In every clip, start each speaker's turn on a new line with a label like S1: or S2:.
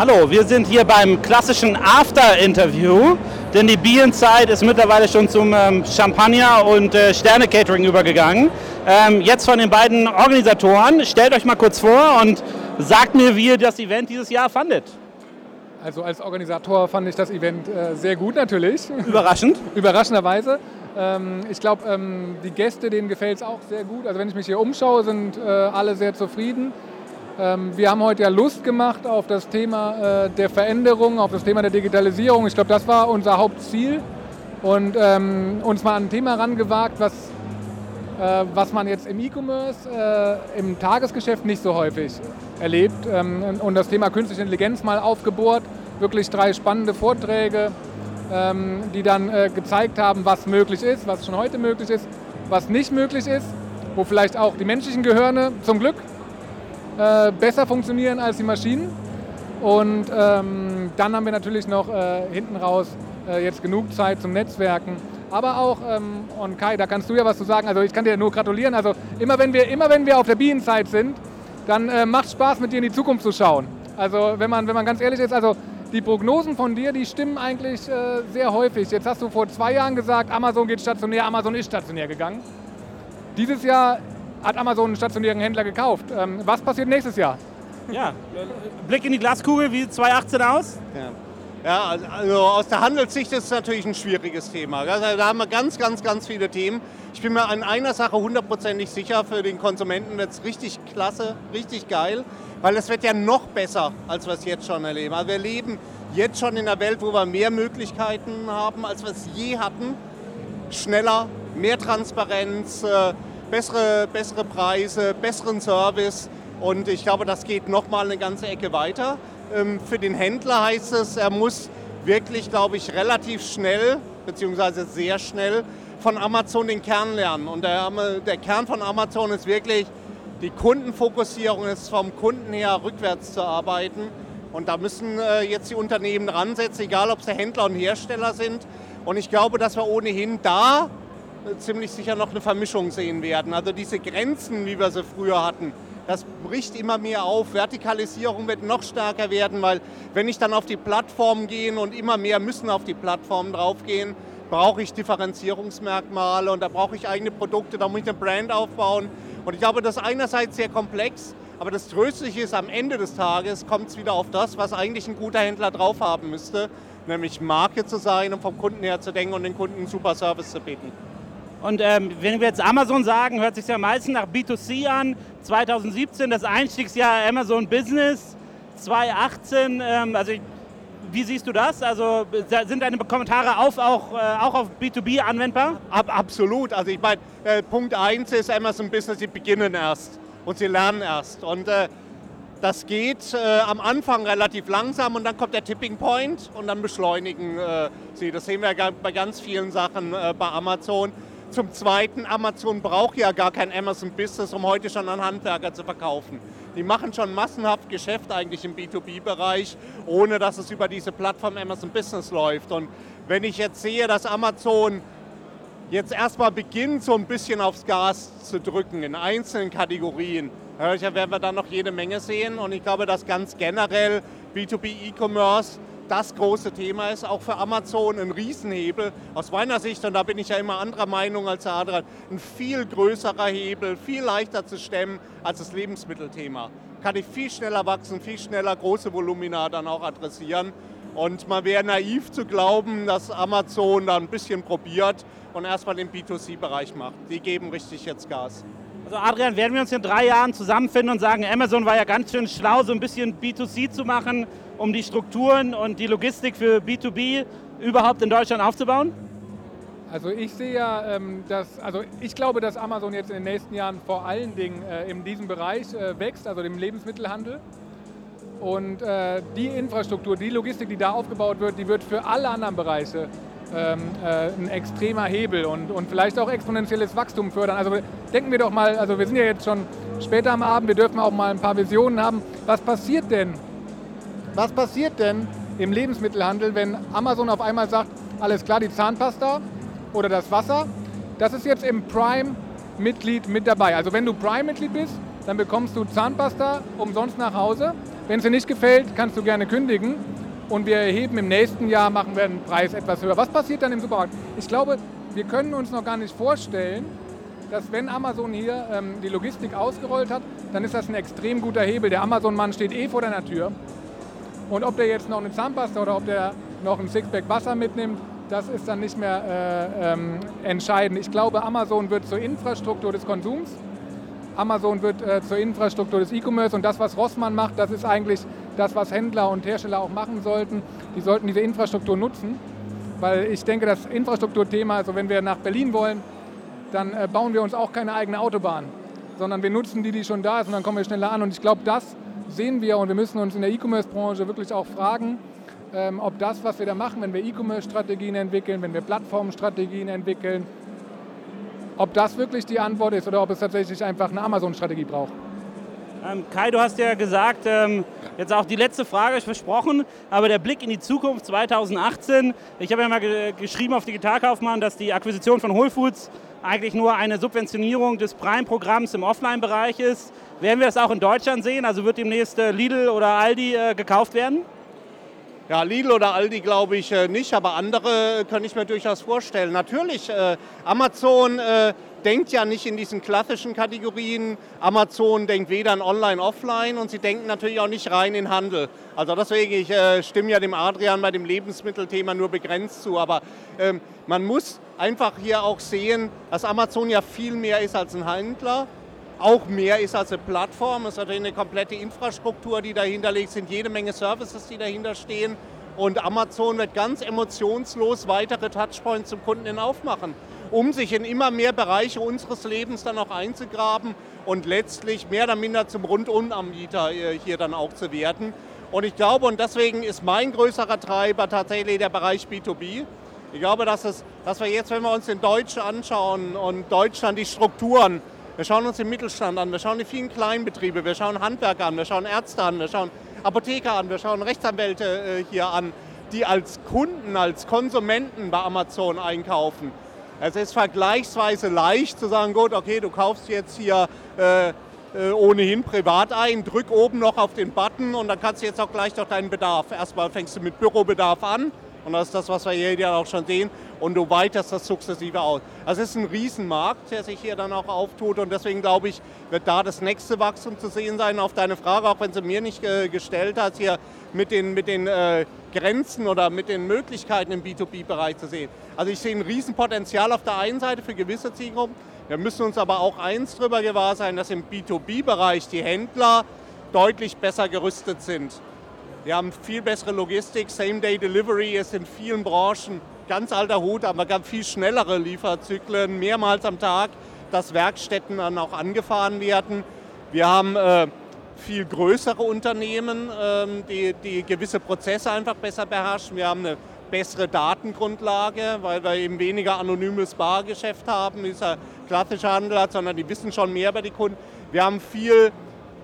S1: Hallo, wir sind hier beim klassischen After-Interview, denn die Bienzeit ist mittlerweile schon zum ähm, Champagner und äh, Sterne-Catering übergegangen. Ähm, jetzt von den beiden Organisatoren, stellt euch mal kurz vor und sagt mir, wie ihr das Event dieses Jahr fandet.
S2: Also als Organisator fand ich das Event äh, sehr gut natürlich.
S1: Überraschend?
S2: Überraschenderweise. Ähm, ich glaube, ähm, die Gäste, denen gefällt es auch sehr gut. Also wenn ich mich hier umschaue, sind äh, alle sehr zufrieden. Ähm, wir haben heute ja Lust gemacht auf das Thema äh, der Veränderung, auf das Thema der Digitalisierung. Ich glaube, das war unser Hauptziel. Und ähm, uns mal an ein Thema rangewagt, was, äh, was man jetzt im E-Commerce, äh, im Tagesgeschäft nicht so häufig erlebt. Ähm, und das Thema künstliche Intelligenz mal aufgebohrt. Wirklich drei spannende Vorträge, die dann gezeigt haben, was möglich ist, was schon heute möglich ist, was nicht möglich ist, wo vielleicht auch die menschlichen Gehirne zum Glück äh, besser funktionieren als die Maschinen. Und ähm, dann haben wir natürlich noch äh, hinten raus äh, jetzt genug Zeit zum Netzwerken. Aber auch, ähm, und Kai, da kannst du ja was zu sagen. Also ich kann dir nur gratulieren. Also immer wenn wir, immer wenn wir auf der Bienenzeit sind, dann äh, macht Spaß mit dir in die Zukunft zu schauen. Also wenn man, wenn man ganz ehrlich ist, also die Prognosen von dir, die stimmen eigentlich äh, sehr häufig. Jetzt hast du vor zwei Jahren gesagt, Amazon geht stationär, Amazon ist stationär gegangen. Dieses Jahr hat Amazon einen stationären Händler gekauft. Ähm, was passiert nächstes Jahr?
S1: Ja, Blick in die Glaskugel, wie sieht 2018 aus?
S3: Ja. Ja, also aus der Handelssicht ist es natürlich ein schwieriges Thema. Also da haben wir ganz, ganz, ganz viele Themen. Ich bin mir an einer Sache hundertprozentig sicher, für den Konsumenten wird es richtig klasse, richtig geil, weil es wird ja noch besser, als wir es jetzt schon erleben. Also wir leben jetzt schon in einer Welt, wo wir mehr Möglichkeiten haben, als wir es je hatten. Schneller, mehr Transparenz, äh, bessere, bessere Preise, besseren Service. Und ich glaube, das geht nochmal eine ganze Ecke weiter. Ähm, für den Händler heißt es, er muss wirklich, glaube ich, relativ schnell, beziehungsweise sehr schnell von Amazon den Kern lernen. Und der, der Kern von Amazon ist wirklich die Kundenfokussierung, ist vom Kunden her rückwärts zu arbeiten. Und da müssen äh, jetzt die Unternehmen ransetzen, egal ob sie Händler und Hersteller sind. Und ich glaube, dass wir ohnehin da ziemlich sicher noch eine Vermischung sehen werden. Also diese Grenzen, wie wir sie früher hatten, das bricht immer mehr auf. Vertikalisierung wird noch stärker werden, weil wenn ich dann auf die Plattformen gehe und immer mehr müssen auf die Plattformen draufgehen, brauche ich Differenzierungsmerkmale und da brauche ich eigene Produkte, da muss ich eine Brand aufbauen. Und ich glaube, das ist einerseits sehr komplex, aber das Tröstliche ist, am Ende des Tages kommt es wieder auf das, was eigentlich ein guter Händler drauf haben müsste, nämlich Marke zu sein und vom Kunden her zu denken und den Kunden einen super Service zu bieten.
S1: Und ähm, wenn wir jetzt Amazon sagen, hört sich ja meistens nach B2C an. 2017 das Einstiegsjahr Amazon Business, 2018, ähm, also wie siehst du das? Also sind deine Kommentare auf, auch, äh, auch auf B2B anwendbar?
S3: Ab, absolut. Also ich meine, äh, Punkt 1 ist Amazon Business, sie beginnen erst und sie lernen erst. Und äh, das geht äh, am Anfang relativ langsam und dann kommt der Tipping Point und dann beschleunigen äh, sie. Das sehen wir bei ganz vielen Sachen äh, bei Amazon. Zum Zweiten, Amazon braucht ja gar kein Amazon Business, um heute schon an Handwerker zu verkaufen. Die machen schon massenhaft Geschäft eigentlich im B2B-Bereich, ohne dass es über diese Plattform Amazon Business läuft. Und wenn ich jetzt sehe, dass Amazon jetzt erstmal beginnt, so ein bisschen aufs Gas zu drücken in einzelnen Kategorien, werden wir dann noch jede Menge sehen. Und ich glaube, dass ganz generell B2B E-Commerce das große Thema ist, auch für Amazon ein Riesenhebel. Aus meiner Sicht, und da bin ich ja immer anderer Meinung als der Adrian, ein viel größerer Hebel, viel leichter zu stemmen als das Lebensmittelthema. Kann ich viel schneller wachsen, viel schneller große Volumina dann auch adressieren. Und man wäre naiv zu glauben, dass Amazon da ein bisschen probiert und erstmal den B2C-Bereich macht. Die geben richtig jetzt Gas.
S1: Also Adrian, werden wir uns in drei Jahren zusammenfinden und sagen, Amazon war ja ganz schön schlau, so ein bisschen B2C zu machen, um die Strukturen und die Logistik für B2B überhaupt in Deutschland aufzubauen?
S2: Also ich sehe ja, ähm, dass, also ich glaube, dass Amazon jetzt in den nächsten Jahren vor allen Dingen äh, in diesem Bereich äh, wächst, also dem Lebensmittelhandel. Und äh, die Infrastruktur, die Logistik, die da aufgebaut wird, die wird für alle anderen Bereiche ähm, ein extremer Hebel und, und vielleicht auch exponentielles Wachstum fördern. Also denken wir doch mal, also wir sind ja jetzt schon später am Abend, wir dürfen auch mal ein paar Visionen haben. Was passiert denn, was passiert denn im Lebensmittelhandel, wenn Amazon auf einmal sagt, alles klar, die Zahnpasta oder das Wasser, das ist jetzt im Prime-Mitglied mit dabei. Also wenn du Prime-Mitglied bist, dann bekommst du Zahnpasta umsonst nach Hause. Wenn es dir nicht gefällt, kannst du gerne kündigen und wir erheben im nächsten Jahr, machen wir den Preis etwas höher. Was passiert dann im Supermarkt? Ich glaube, wir können uns noch gar nicht vorstellen, dass wenn Amazon hier ähm, die Logistik ausgerollt hat, dann ist das ein extrem guter Hebel. Der Amazon-Mann steht eh vor deiner Tür. Und ob der jetzt noch eine Zahnpasta oder ob der noch ein Sixpack Wasser mitnimmt, das ist dann nicht mehr äh, ähm, entscheidend. Ich glaube, Amazon wird zur Infrastruktur des Konsums. Amazon wird äh, zur Infrastruktur des E-Commerce und das, was Rossmann macht, das ist eigentlich das, was Händler und Hersteller auch machen sollten. Die sollten diese Infrastruktur nutzen, weil ich denke, das Infrastrukturthema, also wenn wir nach Berlin wollen, dann äh, bauen wir uns auch keine eigene Autobahn, sondern wir nutzen die, die schon da ist und dann kommen wir schneller an. Und ich glaube, das sehen wir und wir müssen uns in der E-Commerce-Branche wirklich auch fragen, ähm, ob das, was wir da machen, wenn wir E-Commerce-Strategien entwickeln, wenn wir Plattformstrategien entwickeln, ob das wirklich die Antwort ist oder ob es tatsächlich einfach eine Amazon-Strategie braucht.
S1: Ähm, Kai, du hast ja gesagt, ähm, jetzt auch die letzte Frage ist versprochen, aber der Blick in die Zukunft 2018. Ich habe ja mal ge geschrieben auf Digitalkaufmann, dass die Akquisition von Whole Foods eigentlich nur eine Subventionierung des Prime-Programms im Offline-Bereich ist. Werden wir das auch in Deutschland sehen? Also wird demnächst äh, Lidl oder Aldi äh, gekauft werden?
S3: Ja, Lidl oder Aldi glaube ich äh, nicht, aber andere kann ich mir durchaus vorstellen. Natürlich, äh, Amazon äh, denkt ja nicht in diesen klassischen Kategorien. Amazon denkt weder an Online, Offline und sie denken natürlich auch nicht rein in Handel. Also deswegen, ich äh, stimme ja dem Adrian bei dem Lebensmittelthema nur begrenzt zu, aber ähm, man muss einfach hier auch sehen, dass Amazon ja viel mehr ist als ein Händler auch mehr ist als eine Plattform. Es ist natürlich eine komplette Infrastruktur, die dahinter liegt, sind jede Menge Services, die dahinter stehen. Und Amazon wird ganz emotionslos weitere Touchpoints zum Kunden hin aufmachen, um sich in immer mehr Bereiche unseres Lebens dann auch einzugraben und letztlich mehr oder minder zum Rundumanbieter äh, hier dann auch zu werden. Und ich glaube, und deswegen ist mein größerer Treiber tatsächlich der Bereich B2B. Ich glaube, dass, es, dass wir jetzt, wenn wir uns den Deutschen anschauen und Deutschland die Strukturen, wir schauen uns den Mittelstand an, wir schauen die vielen Kleinbetriebe, wir schauen Handwerker an, wir schauen Ärzte an, wir schauen Apotheker an, wir schauen Rechtsanwälte äh, hier an, die als Kunden, als Konsumenten bei Amazon einkaufen. Es ist vergleichsweise leicht zu sagen, gut, okay, du kaufst jetzt hier äh, äh, ohnehin privat ein, drück oben noch auf den Button und dann kannst du jetzt auch gleich noch deinen Bedarf. Erstmal fängst du mit Bürobedarf an und das ist das, was wir hier ja auch schon sehen und du weiterst das sukzessive aus. Also es ist ein Riesenmarkt, der sich hier dann auch auftut und deswegen glaube ich, wird da das nächste Wachstum zu sehen sein. Auf deine Frage, auch wenn sie mir nicht äh, gestellt hast, hier mit den, mit den äh, Grenzen oder mit den Möglichkeiten im B2B-Bereich zu sehen. Also ich sehe ein Riesenpotenzial auf der einen Seite für gewisse Zielgruppen. Wir müssen uns aber auch eins darüber gewahr sein, dass im B2B-Bereich die Händler deutlich besser gerüstet sind. Wir haben viel bessere Logistik, Same-Day-Delivery ist in vielen Branchen ganz alter Hut, aber ganz viel schnellere Lieferzyklen, mehrmals am Tag, dass Werkstätten dann auch angefahren werden. Wir haben äh, viel größere Unternehmen, ähm, die, die gewisse Prozesse einfach besser beherrschen. Wir haben eine bessere Datengrundlage, weil wir eben weniger anonymes Bargeschäft haben, wie es der klassische Handel hat, sondern die wissen schon mehr über die Kunden. Wir haben viel,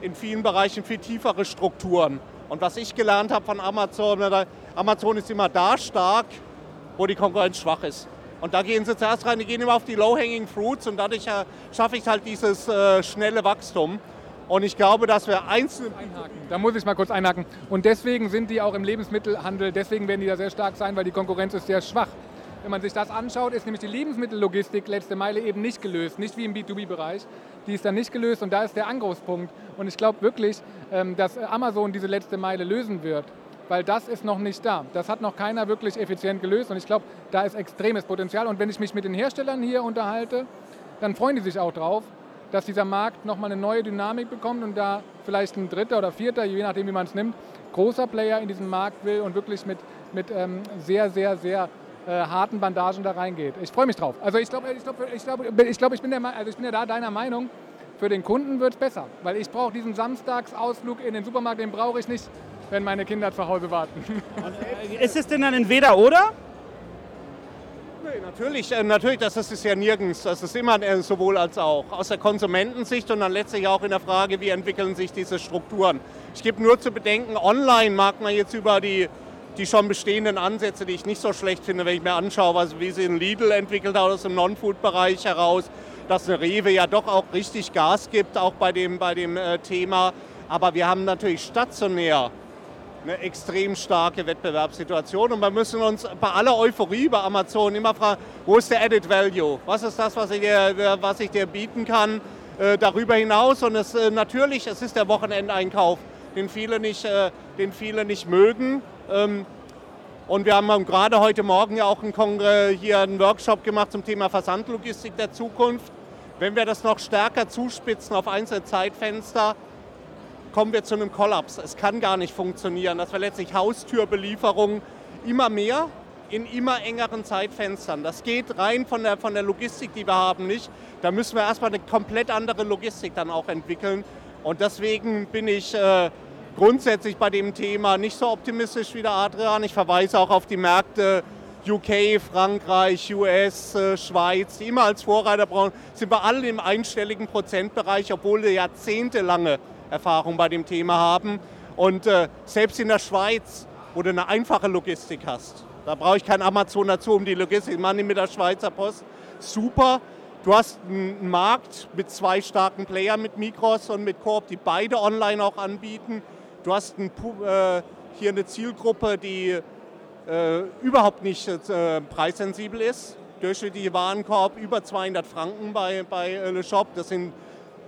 S3: in vielen Bereichen viel tiefere Strukturen. Und was ich gelernt habe von Amazon, Amazon ist immer da stark, wo die Konkurrenz schwach ist. Und da gehen sie zuerst rein, die gehen immer auf die Low-Hanging Fruits und dadurch äh, schaffe ich halt dieses äh, schnelle Wachstum. Und ich glaube, dass wir einzelne.
S2: Einhaken. Da muss ich mal kurz einhaken. Und deswegen sind die auch im Lebensmittelhandel, deswegen werden die da sehr stark sein, weil die Konkurrenz ist sehr schwach. Wenn man sich das anschaut, ist nämlich die Lebensmittellogistik letzte Meile eben nicht gelöst, nicht wie im B2B-Bereich. Die ist dann nicht gelöst und da ist der Angriffspunkt. Und ich glaube wirklich, ähm, dass Amazon diese letzte Meile lösen wird weil das ist noch nicht da. Das hat noch keiner wirklich effizient gelöst und ich glaube, da ist extremes Potenzial. Und wenn ich mich mit den Herstellern hier unterhalte, dann freuen die sich auch drauf, dass dieser Markt nochmal eine neue Dynamik bekommt und da vielleicht ein dritter oder vierter, je nachdem wie man es nimmt, großer Player in diesen Markt will und wirklich mit, mit ähm, sehr, sehr, sehr äh, harten Bandagen da reingeht. Ich freue mich drauf. Also ich glaube, ich, glaub, ich, glaub, ich, glaub, ich, also ich bin ja da deiner Meinung, für den Kunden wird es besser, weil ich brauche diesen Samstagsausflug in den Supermarkt, den brauche ich nicht wenn meine Kinder zu Hause warten.
S1: ist es denn dann entweder oder?
S3: Nee, natürlich, äh, natürlich, das ist es ja nirgends. Das ist immer äh, sowohl als auch. Aus der Konsumentensicht und dann letztlich auch in der Frage, wie entwickeln sich diese Strukturen. Ich gebe nur zu bedenken, online mag man jetzt über die, die schon bestehenden Ansätze, die ich nicht so schlecht finde, wenn ich mir anschaue, also wie sie in Lidl entwickelt hat aus dem Non-Food-Bereich heraus, dass eine Rewe ja doch auch richtig Gas gibt, auch bei dem, bei dem äh, Thema Aber wir haben natürlich stationär eine extrem starke Wettbewerbssituation und wir müssen uns bei aller Euphorie bei Amazon immer fragen, wo ist der Added Value? Was ist das, was ich dir, was ich dir bieten kann äh, darüber hinaus? Und es, äh, natürlich, es ist der Wochenendeinkauf, den viele nicht, äh, den viele nicht mögen. Ähm, und wir haben gerade heute Morgen ja auch einen hier einen Workshop gemacht zum Thema Versandlogistik der Zukunft. Wenn wir das noch stärker zuspitzen auf einzelne Zeitfenster, kommen wir zu einem Kollaps. Es kann gar nicht funktionieren, dass wir letztlich Haustürbelieferungen immer mehr in immer engeren Zeitfenstern. Das geht rein von der, von der Logistik, die wir haben, nicht. Da müssen wir erstmal eine komplett andere Logistik dann auch entwickeln. Und deswegen bin ich äh, grundsätzlich bei dem Thema nicht so optimistisch wie der Adrian. Ich verweise auch auf die Märkte UK, Frankreich, US, äh, Schweiz, die immer als Vorreiter brauchen, sind wir alle im einstelligen Prozentbereich, obwohl wir jahrzehntelange Erfahrung bei dem Thema haben. Und äh, selbst in der Schweiz, wo du eine einfache Logistik hast, da brauche ich kein Amazon dazu, um die Logistik, man mit der Schweizer Post, super. Du hast einen Markt mit zwei starken Playern, mit Migros und mit Coop, die beide online auch anbieten. Du hast ein, äh, hier eine Zielgruppe, die überhaupt nicht äh, preissensibel ist. Durchschnittliche Warenkorb über 200 Franken bei, bei äh, Le Shop. Das sind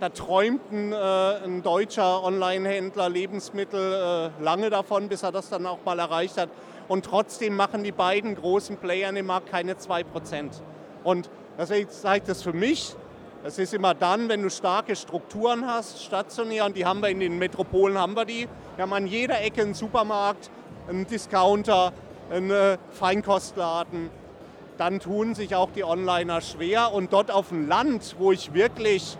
S3: da träumt ein, äh, ein deutscher Online-Händler Lebensmittel äh, lange davon, bis er das dann auch mal erreicht hat. Und trotzdem machen die beiden großen Player im Markt keine 2%. Und deswegen zeigt das für mich, es ist immer dann, wenn du starke Strukturen hast, stationär, und die haben wir in den Metropolen, haben wir die. Wir haben an jeder Ecke einen Supermarkt, einen Discounter, einen äh, Feinkostladen. Dann tun sich auch die Onliner schwer. Und dort auf dem Land, wo ich wirklich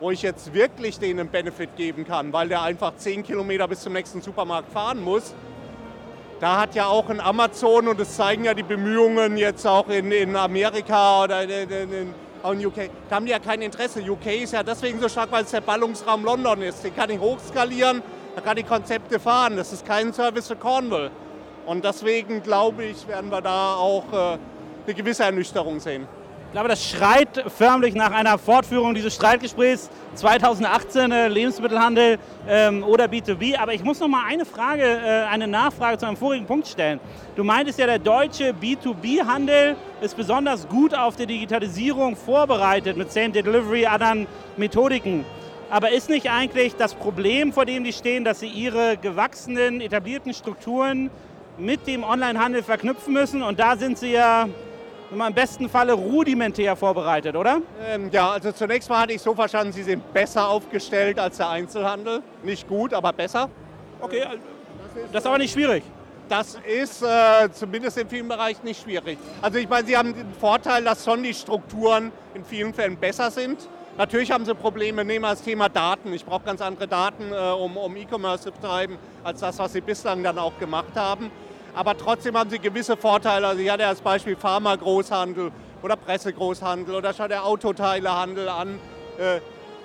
S3: wo ich jetzt wirklich denen einen Benefit geben kann, weil der einfach 10 Kilometer bis zum nächsten Supermarkt fahren muss. Da hat ja auch ein Amazon, und das zeigen ja die Bemühungen jetzt auch in, in Amerika oder in, in, in UK, da haben die ja kein Interesse. UK ist ja deswegen so stark, weil es der Ballungsraum London ist. Den kann ich hochskalieren, da kann ich Konzepte fahren. Das ist kein Service für Cornwall. Und deswegen glaube ich, werden wir da auch äh, eine gewisse Ernüchterung sehen.
S1: Ich glaube, das schreit förmlich nach einer Fortführung dieses Streitgesprächs 2018, äh, Lebensmittelhandel ähm, oder B2B. Aber ich muss noch mal eine Frage, äh, eine Nachfrage zu einem vorigen Punkt stellen. Du meintest ja, der deutsche B2B-Handel ist besonders gut auf die Digitalisierung vorbereitet mit Same Delivery, anderen Methodiken. Aber ist nicht eigentlich das Problem, vor dem die stehen, dass sie ihre gewachsenen, etablierten Strukturen mit dem Onlinehandel verknüpfen müssen? Und da sind sie ja im besten Falle rudimentär vorbereitet, oder?
S3: Ähm, ja, also zunächst mal hatte ich so verstanden, Sie sind besser aufgestellt als der Einzelhandel. Nicht gut, aber besser.
S1: Okay, das ist, das ist aber nicht schwierig.
S3: Das ist äh, zumindest in vielen Bereichen nicht schwierig. Also ich meine, Sie haben den Vorteil, dass schon die Strukturen in vielen Fällen besser sind. Natürlich haben sie Probleme, nehmen wir das Thema Daten. Ich brauche ganz andere Daten, äh, um, um E-Commerce zu betreiben, als das, was sie bislang dann auch gemacht haben aber trotzdem haben sie gewisse Vorteile. Also ich hatte als Beispiel Pharma-Großhandel oder Pressegroßhandel oder schon der Autoteilehandel an, äh,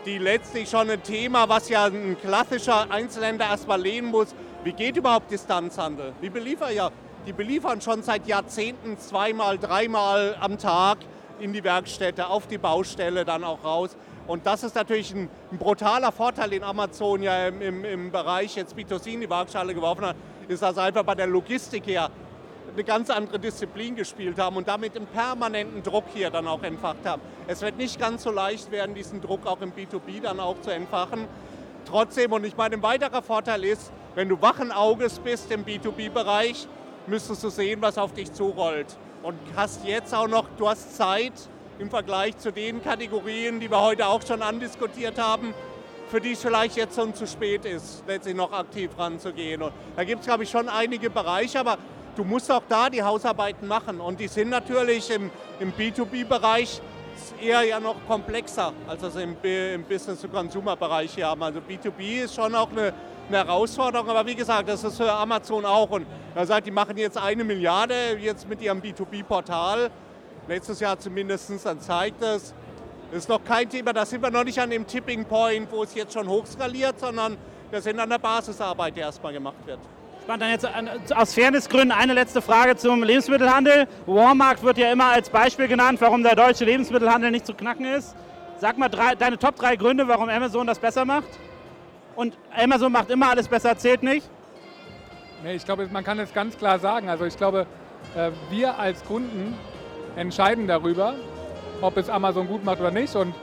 S3: die letztlich schon ein Thema, was ja ein klassischer Einzelhändler erstmal lehnen muss. Wie geht überhaupt Distanzhandel? Wie beliefern ja? Die beliefern schon seit Jahrzehnten zweimal, dreimal am Tag in die Werkstätte, auf die Baustelle dann auch raus. Und das ist natürlich ein, ein brutaler Vorteil, den Amazon ja im, im, im Bereich jetzt B2C in die Waagschale geworfen hat ist also einfach bei der Logistik her eine ganz andere Disziplin gespielt haben und damit einen permanenten Druck hier dann auch entfacht haben. Es wird nicht ganz so leicht werden, diesen Druck auch im B2B dann auch zu entfachen. Trotzdem, und ich meine, ein weiterer Vorteil ist, wenn du wachen Auges bist im B2B-Bereich, müsstest du sehen, was auf dich zurollt. Und hast jetzt auch noch, du hast Zeit im Vergleich zu den Kategorien, die wir heute auch schon andiskutiert haben, für die es vielleicht jetzt schon zu spät ist, letztlich noch aktiv ranzugehen. Und da gibt es, glaube ich, schon einige Bereiche, aber du musst auch da die Hausarbeiten machen. Und die sind natürlich im, im B2B-Bereich eher ja noch komplexer, als das im, im Business-to-Consumer-Bereich hier haben. Also B2B ist schon auch eine, eine, Herausforderung, aber wie gesagt, das ist für Amazon auch. Und man sagt, die machen jetzt eine Milliarde jetzt mit ihrem B2B-Portal. Letztes Jahr zumindest, dann zeigt es, das ist noch kein Thema, da sind wir noch nicht an dem Tipping Point, wo es jetzt schon hochskaliert, sondern wir sind an der Basisarbeit, die erstmal gemacht wird.
S1: Spannend, dann jetzt aus Fairnessgründen eine letzte Frage zum Lebensmittelhandel. Walmart wird ja immer als Beispiel genannt, warum der deutsche Lebensmittelhandel nicht zu knacken ist. Sag mal drei, deine Top 3 Gründe, warum Amazon das besser macht und Amazon macht immer alles besser, zählt nicht?
S2: Nee, ich glaube, man kann es ganz klar sagen. Also ich glaube, äh, wir als Kunden entscheiden darüber, ob es Amazon gut macht oder nicht. Und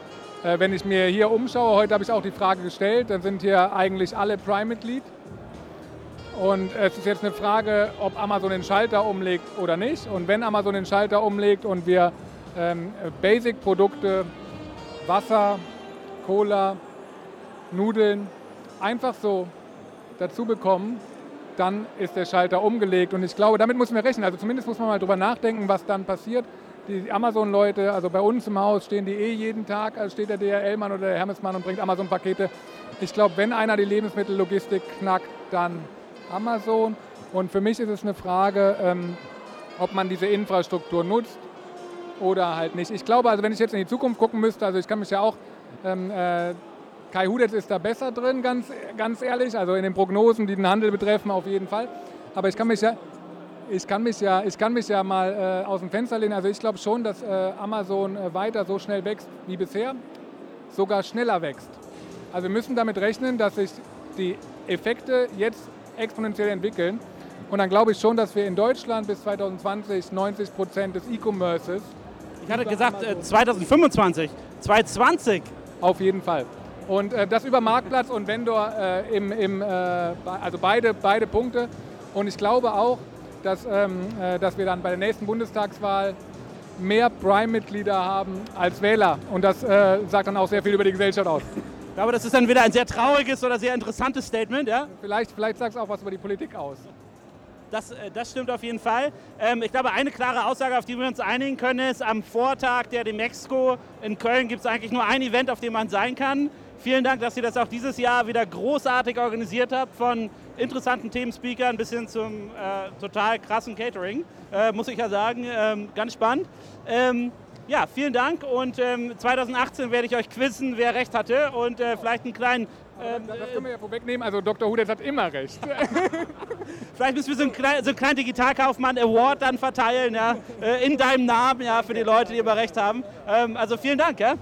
S2: äh, wenn ich mir hier umschaue, heute habe ich auch die Frage gestellt, dann sind hier eigentlich alle Prime-Mitglied. Und es ist jetzt eine Frage, ob Amazon den Schalter umlegt oder nicht. Und wenn Amazon den Schalter umlegt und wir ähm, Basic-Produkte, Wasser, Cola, Nudeln einfach so dazu bekommen, dann ist der Schalter umgelegt. Und ich glaube, damit müssen wir rechnen. Also zumindest muss man mal drüber nachdenken, was dann passiert. Die Amazon-Leute, also bei uns im Haus stehen die eh jeden Tag, also steht der DHL-Mann oder der Hermes-Mann und bringt Amazon-Pakete. Ich glaube, wenn einer die Lebensmittellogistik knackt, dann Amazon. Und für mich ist es eine Frage, ähm, ob man diese Infrastruktur nutzt oder halt nicht. Ich glaube, also wenn ich jetzt in die Zukunft gucken müsste, also ich kann mich ja auch, ähm, äh, Kai Hudetz ist da besser drin, ganz, ganz ehrlich, also in den Prognosen, die den Handel betreffen, auf jeden Fall. Aber ich kann mich ja, ich kann mich ja, ich kann mich ja mal äh, aus dem Fenster lehnen. Also ich glaube schon, dass äh, Amazon äh, weiter so schnell wächst wie bisher, sogar schneller wächst. Also wir müssen damit rechnen, dass sich die Effekte jetzt exponentiell entwickeln. Und dann glaube ich schon, dass wir in Deutschland bis 2020 90 Prozent des E-Commerces.
S1: Ich hatte gesagt äh, 2025, 2020.
S2: Auf jeden Fall. Und äh, das über Marktplatz und Vendor äh, im, im also beide, beide Punkte. Und ich glaube auch, dass, ähm, äh, dass wir dann bei der nächsten Bundestagswahl mehr Prime-Mitglieder haben als Wähler. Und das äh, sagt dann auch sehr viel über die Gesellschaft aus.
S1: Ich glaube, das ist dann wieder ein sehr trauriges oder sehr interessantes Statement, ja?
S2: Vielleicht, vielleicht sagt es auch was über die Politik aus.
S1: Das, äh, das stimmt auf jeden Fall. Ähm, ich glaube, eine klare Aussage, auf die wir uns einigen können, ist, am Vortag der Demexco in Köln gibt es eigentlich nur ein Event, auf dem man sein kann. Vielen Dank, dass ihr das auch dieses Jahr wieder großartig organisiert habt, von interessanten Themenspeakern bis hin zum äh, total krassen Catering, äh, muss ich ja sagen. Ähm, ganz spannend. Ähm, ja, vielen Dank und ähm, 2018 werde ich euch quizzen, wer recht hatte und äh, vielleicht einen kleinen...
S2: Ähm, das, das können wir ja vorwegnehmen, also Dr. Hudetz hat immer recht.
S1: vielleicht müssen wir so einen, kleinen, so einen kleinen Digitalkaufmann Award dann verteilen, ja, äh, in deinem Namen, ja, für die Leute, die immer recht haben. Ähm, also vielen Dank, ja.